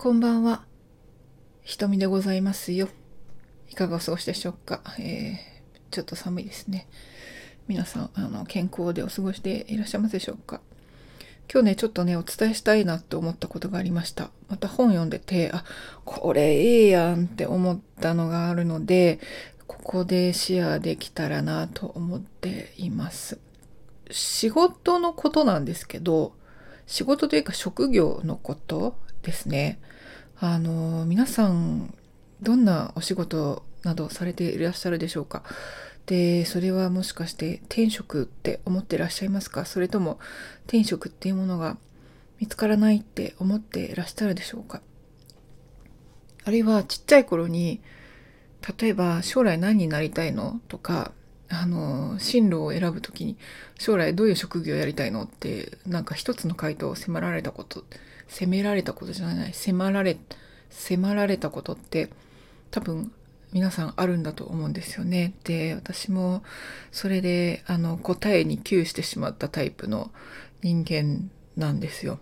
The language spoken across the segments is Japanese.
こんばんは。ひとみでございますよ。いかがお過ごしでしょうか？えー、ちょっと寒いですね。皆さん、あの、健康でお過ごしでいらっしゃいますでしょうか？今日ね、ちょっとね、お伝えしたいなと思ったことがありました。また本読んでて、あ、これええやんって思ったのがあるので、ここでシェアできたらなと思っています。仕事のことなんですけど、仕事というか職業のことですね。あの、皆さん、どんなお仕事などされていらっしゃるでしょうか？で、それはもしかして転職って思ってらっしゃいますか？それとも転職っていうものが見つからないって思っていらっしゃるでしょうか？あるいはちっちゃい頃に、例えば将来何になりたいの？とか、あの、進路を選ぶときに将来どういう職業をやりたいの？ってなんか一つの回答を迫られたこと責められたことじゃない迫られ迫られたことって多分皆さんあるんだと思うんですよね。で私もそれであの答えに窮してしまったタイプの人間なんですよ。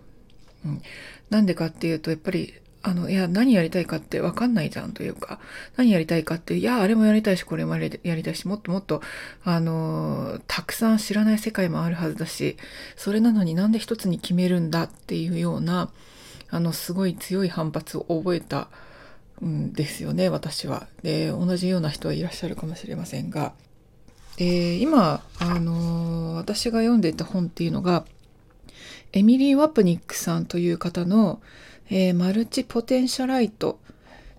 うん、なんでかっていうとやっぱりあの、いや、何やりたいかってわかんないじゃんというか、何やりたいかって、いや、あれもやりたいし、これもやりたいし、もっともっと、あの、たくさん知らない世界もあるはずだし、それなのになんで一つに決めるんだっていうような、あの、すごい強い反発を覚えたんですよね、私は。で、同じような人はいらっしゃるかもしれませんが、で、今、あの、私が読んでいた本っていうのが、エミリー・ワプニックさんという方の、えー、マルチポテンシャライト。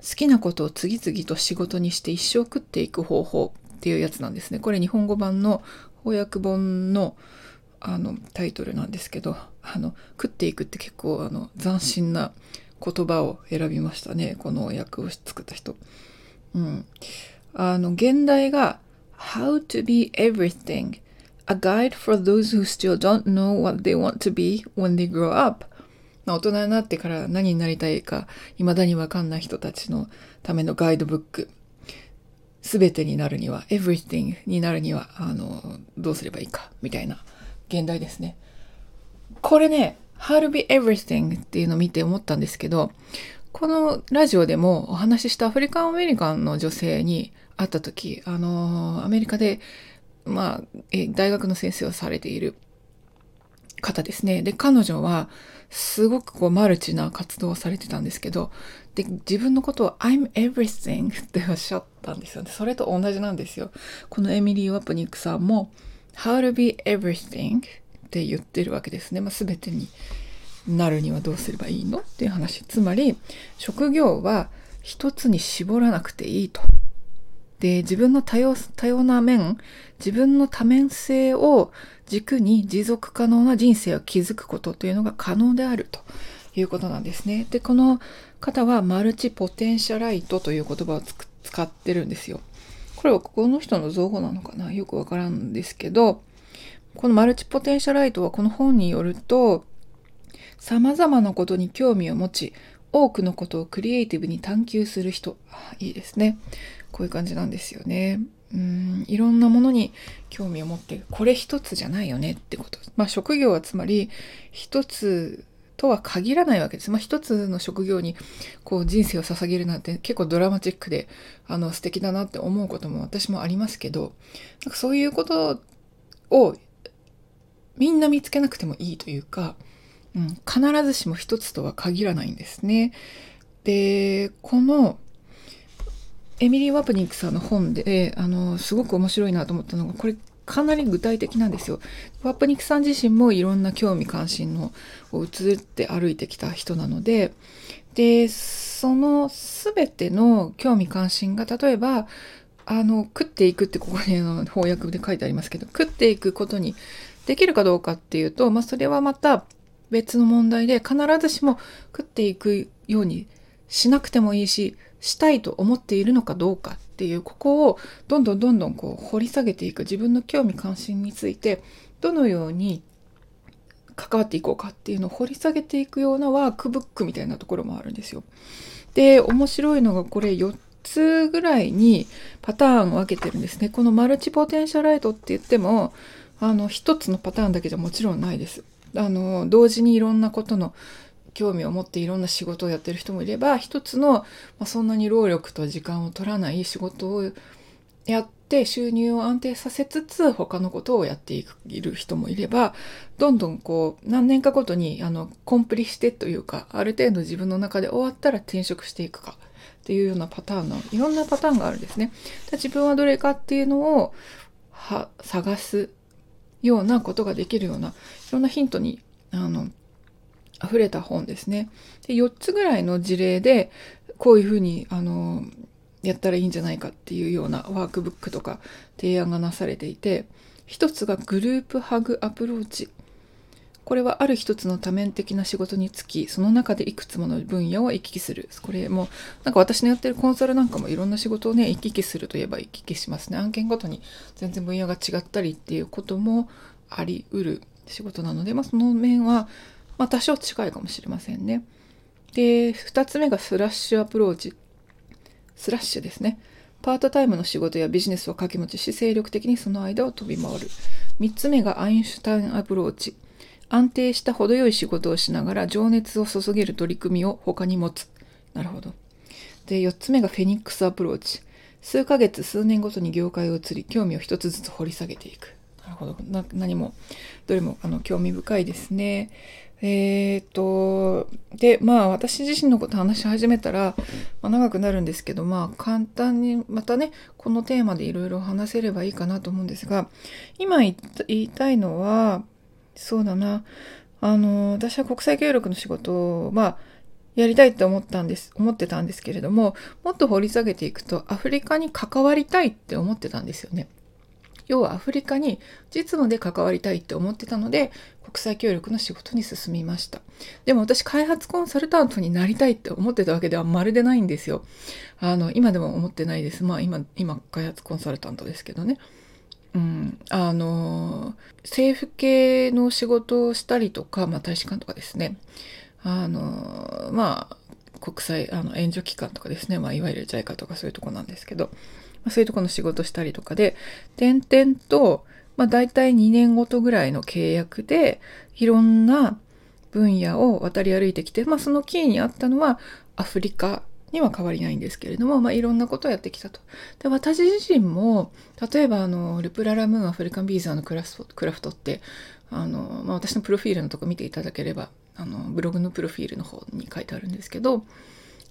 好きなことを次々と仕事にして一生食っていく方法っていうやつなんですね。これ日本語版の翻訳本のあのタイトルなんですけどあの食っていくって結構あの斬新な言葉を選びましたね。この訳を作った人。うん、あの現代が How to be everything. A guide for those who still don't know what they want to be when they grow up. 大人になってから何になりたいか、未だにわかんない人たちのためのガイドブック。すべてになるには、everything になるには、あの、どうすればいいか、みたいな現代ですね。これね、how to be everything っていうのを見て思ったんですけど、このラジオでもお話ししたアフリカンアメリカンの女性に会った時、あの、アメリカで、まあ、大学の先生をされている方ですね。で、彼女は、すごくこうマルチな活動をされてたんですけど、で、自分のことを I'm everything っておっしゃったんですよね。それと同じなんですよ。このエミリー・ワプニックさんも How to be everything って言ってるわけですね。まあ、全てになるにはどうすればいいのっていう話。つまり、職業は一つに絞らなくていいと。で、自分の多様、多様な面、自分の多面性を軸に持続可能な人生を築くことというのが可能であるということなんですね。で、この方はマルチポテンシャライトという言葉を使ってるんですよ。これはこの人の造語なのかな？よくわからんですけど、このマルチポテンシャライトはこの本によると、様々なことに興味を持ち、多くのことをクリエイティブに探求する人。いいですね。こういう感じなんですよね。うんいろんなものに興味を持ってこれ一つじゃないよねってこと。まあ職業はつまり一つとは限らないわけです。まあ一つの職業にこう人生を捧げるなんて結構ドラマチックであの素敵だなって思うことも私もありますけどなんかそういうことをみんな見つけなくてもいいというか、うん、必ずしも一つとは限らないんですね。でこのエミリー・ワプニックさんの本で、あの、すごく面白いなと思ったのが、これかなり具体的なんですよ。ワプニックさん自身もいろんな興味関心のを移って歩いてきた人なので、で、その全ての興味関心が、例えば、あの、食っていくってここにあの翻訳で書いてありますけど、食っていくことにできるかどうかっていうと、まあ、それはまた別の問題で、必ずしも食っていくようにしなくてもいいし、したいと思っているのかどうかっていうここをどんどんどんどんこう掘り下げていく自分の興味関心についてどのように関わっていこうかっていうのを掘り下げていくようなワークブックみたいなところもあるんですよ。で面白いのがこれ4つぐらいにパターンを分けてるんですね。このマルチポテンシャライトって言ってもあの1つのパターンだけじゃもちろんないです。あの同時にいろんなことの興味を持っていろんな仕事をやってる人もいれば一つの、まあ、そんなに労力と時間を取らない仕事をやって収入を安定させつつ他のことをやっている人もいればどんどんこう何年かごとにあのコンプリしてというかある程度自分の中で終わったら転職していくかっていうようなパターンのいろんなパターンがあるんですね。自分はどれかっていうのをは探すようなことができるようないろんなヒントにあの溢れた本ですね。で4つぐらいの事例でこういうふうにあのやったらいいんじゃないかっていうようなワークブックとか提案がなされていて一つがグループハグアプローチ。これはある一つの多面的な仕事につきその中でいくつもの分野を行き来する。これもなんか私のやってるコンサルなんかもいろんな仕事をね行き来するといえば行き来しますね。案件ごとに全然分野が違ったりっていうこともありうる仕事なので、まあ、その面はまあ、多少近いかもしれませんね。で、2つ目がスラッシュアプローチ。スラッシュですね。パートタイムの仕事やビジネスを掛け持ちし、精力的にその間を飛び回る。3つ目がアインシュタインアプローチ。安定した程よい仕事をしながら情熱を注げる取り組みを他に持つ。なるほど。で、4つ目がフェニックスアプローチ。数ヶ月、数年ごとに業界を移り、興味を一つずつ掘り下げていく。なるほど。な何も、どれもあの興味深いですね。えー、っと、で、まあ私自身のこと話し始めたら、まあ、長くなるんですけど、まあ簡単にまたね、このテーマでいろいろ話せればいいかなと思うんですが、今言いたいのは、そうだな、あの、私は国際協力の仕事を、まあ、やりたいって思ったんです、思ってたんですけれども、もっと掘り下げていくと、アフリカに関わりたいって思ってたんですよね。要はアフリカに実務で関わりたいって思ってたので国際協力の仕事に進みました。でも私開発コンサルタントになりたいって思ってたわけではまるでないんですよ。あの今でも思ってないです。まあ今今開発コンサルタントですけどね。うん、あの政府系の仕事をしたりとか、まあ、大使館とかですね。あのまあ国際あの援助機関とかですね、まあ、いわゆる JICA とかそういうとこなんですけど、そういうとこの仕事したりとかで、点々と、まあ、大体2年ごとぐらいの契約で、いろんな分野を渡り歩いてきて、まあ、そのキーにあったのはアフリカには変わりないんですけれども、まあ、いろんなことをやってきたと。で私自身も例えばあのルプララムーンアフリカンビーザーのクラフトクラフトってあの、まあ、私のプロフィールのとこ見ていただければあのブログのプロフィールの方に書いてあるんですけど、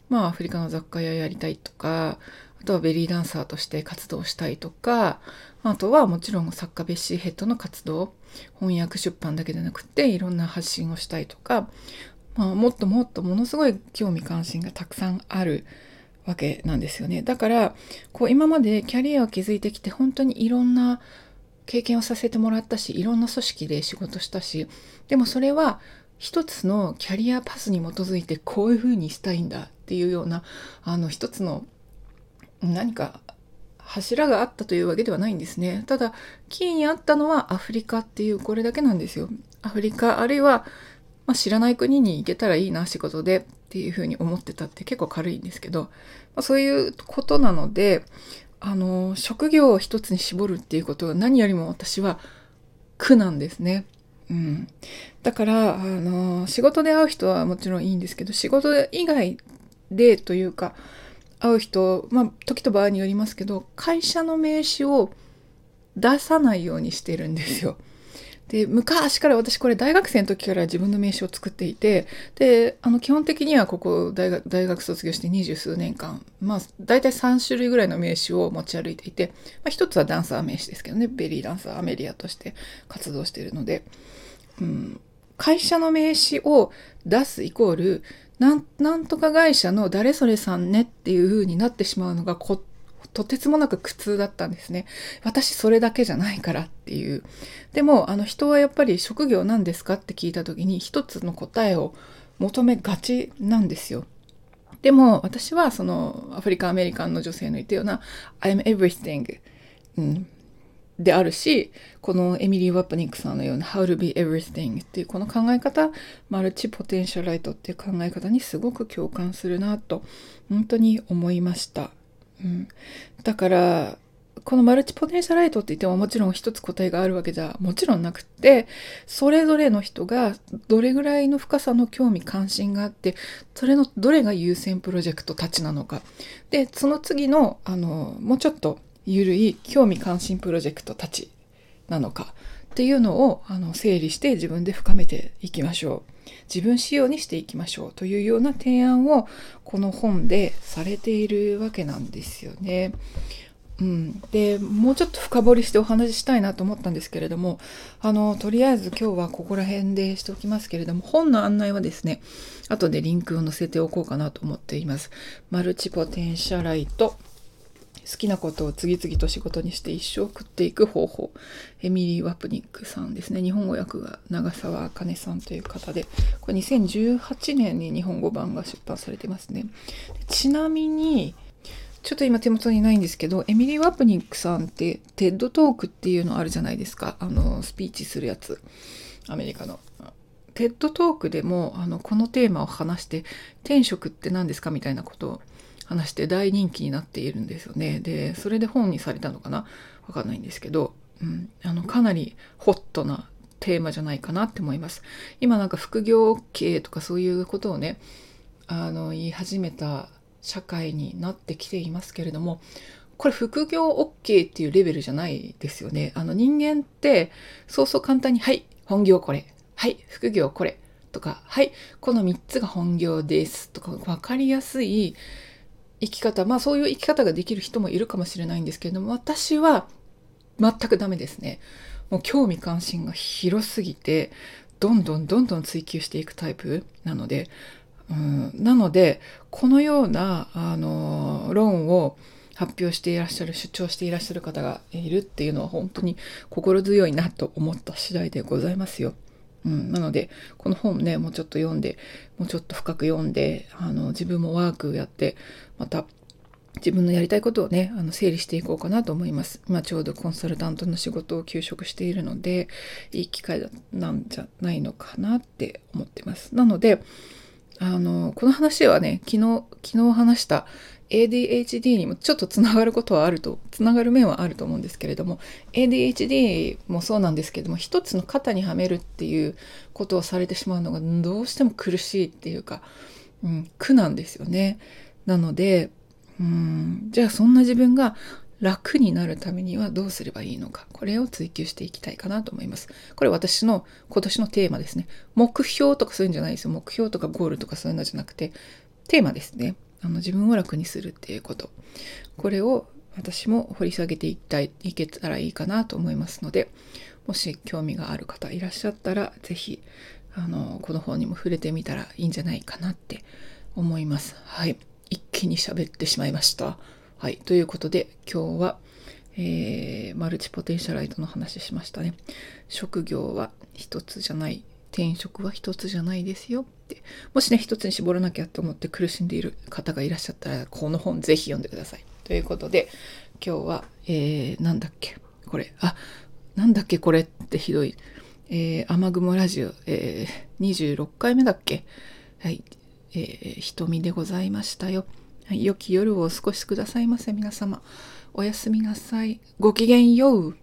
まあ、アフリカの雑貨屋やりたいとかあとはベリーダンサーとして活動したいとか、あとはもちろん作家ベッシーヘッドの活動、翻訳出版だけでなくていろんな発信をしたいとか、まあ、もっともっとものすごい興味関心がたくさんあるわけなんですよね。だから、こう今までキャリアを築いてきて本当にいろんな経験をさせてもらったし、いろんな組織で仕事したし、でもそれは一つのキャリアパスに基づいてこういうふうにしたいんだっていうような、あの一つの何か柱があったというわけではないんですね。ただ、キーにあったのはアフリカっていうこれだけなんですよ。アフリカ、あるいは、まあ、知らない国に行けたらいいな、仕事でっていうふうに思ってたって結構軽いんですけど、まあ、そういうことなので、あの、職業を一つに絞るっていうことは何よりも私は苦なんですね。うん。だから、あの、仕事で会う人はもちろんいいんですけど、仕事以外でというか、会う人、まあ、時と場合によりますけど、会社の名刺を出さないようにしてるんですよ。で、昔から私これ大学生の時から自分の名刺を作っていて、で、あの基本的にはここ大学大学卒業して二十数年間、まあ大体3種類ぐらいの名刺を持ち歩いていて、まあ、一つはダンサー名刺ですけどね、ベリーダンサーアメリアとして活動しているので、うん、会社の名刺を出すイコール、なんなんとか会社の誰それさんねっていう風になってしまうのがとてつもなく苦痛だったんですね。私それだけじゃないからっていう。でも、あの人はやっぱり職業なんですかって聞いた時に一つの答えを求めがちなんですよ。でも私はそのアフリカアメリカンの女性の言ったような I'm everything、うん、であるし、このエミリー・ワップニックさんのような How to be everything っていうこの考え方、マルチポテンシャライトっていう考え方にすごく共感するなと、本当に思いました。うん、だから、このマルチポテンシャライトって言ってももちろん一つ答えがあるわけじゃもちろんなくってそれぞれの人がどれぐらいの深さの興味関心があってそれのどれが優先プロジェクトたちなのかでその次のあのもうちょっと緩い興味関心プロジェクトたちなのかっていうのをあの整理して自分で深めていきましょう。自分仕様にしていきましょうというような提案をこの本でされているわけなんですよね。うん、でもうちょっと深掘りしてお話ししたいなと思ったんですけれどもあのとりあえず今日はここら辺でしておきますけれども本の案内はですね後でリンクを載せておこうかなと思っています。マルチポテンシャライト好きなことを次々と仕事にして一生食っていく方法。エミリー・ワプニックさんですね。日本語訳が長澤茜さんという方で、これ2018年に日本語版が出版されてますね。ちなみに、ちょっと今手元にないんですけど、エミリー・ワプニックさんって、 TED Talkっていうのあるじゃないですか。あの、スピーチするやつ。アメリカの。 TED Talkでも、あの、このテーマを話して、天職って何ですかみたいなことを話して大人気になっているんですよね。で、それで本にされたのかな？わかんないんですけど、うん、あの、かなりホットなテーマじゃないかなって思います。今なんか副業 OK とかそういうことをね、あの、言い始めた社会になってきていますけれども、これ副業 OK っていうレベルじゃないですよね。あの人間ってそうそう簡単に、はい、本業これ、はい、副業これとか、はい、この3つが本業ですとか分かりやすい生き方、まあそういう生き方ができる人もいるかもしれないんですけれども、私は全くダメですね。もう興味関心が広すぎて、どんどんどんどん追求していくタイプなので、うん、なので、このような、あの、論を発表していらっしゃる、主張していらっしゃる方がいるっていうのは本当に心強いなと思った次第でございますよ。うん、なので、この本ね、もうちょっと読んで、もうちょっと深く読んで、あの、自分もワークやって、また、自分のやりたいことをね、あの整理していこうかなと思います。今ちょうどコンサルタントの仕事を休職しているので、いい機会なんじゃないのかなって思ってます。なので、あの、この話はね、昨日、昨日話した ADHD にもちょっとつながることはあると、つながる面はあると思うんですけれども、ADHD もそうなんですけれども、一つの型にはめるっていうことをされてしまうのがどうしても苦しいっていうか、うん、苦なんですよね。なので、うん、じゃあそんな自分が楽になるためにはどうすればいいのか。これを追求していきたいかなと思います。これ私の今年のテーマですね。目標とかそういうんじゃないですよ。目標とかゴールとかそういうのじゃなくて、テーマですね。あの自分を楽にするっていうこと。これを私も掘り下げていきたいいけたらいいかなと思いますのでもし興味がある方いらっしゃったら是非あのこの本にも触れてみたらいいんじゃないかなって思います。はい。一気に喋ってしまいました。はい。ということで今日はえー、マルチポテンシャライトの話しましたね。職業は一つじゃない。転職は一つじゃないですよって。もしね、一つに絞らなきゃと思って苦しんでいる方がいらっしゃったら、この本ぜひ読んでください。ということで、今日は、えー、なんだっけ？これ。あ、なんだっけ？これってひどい。えー、雨雲ラジオ、えー、26回目だっけ？はい。えー、瞳でございましたよ。はい、良き夜をお過ごしくださいませ、皆様。おやすみなさい。ごきげんよう。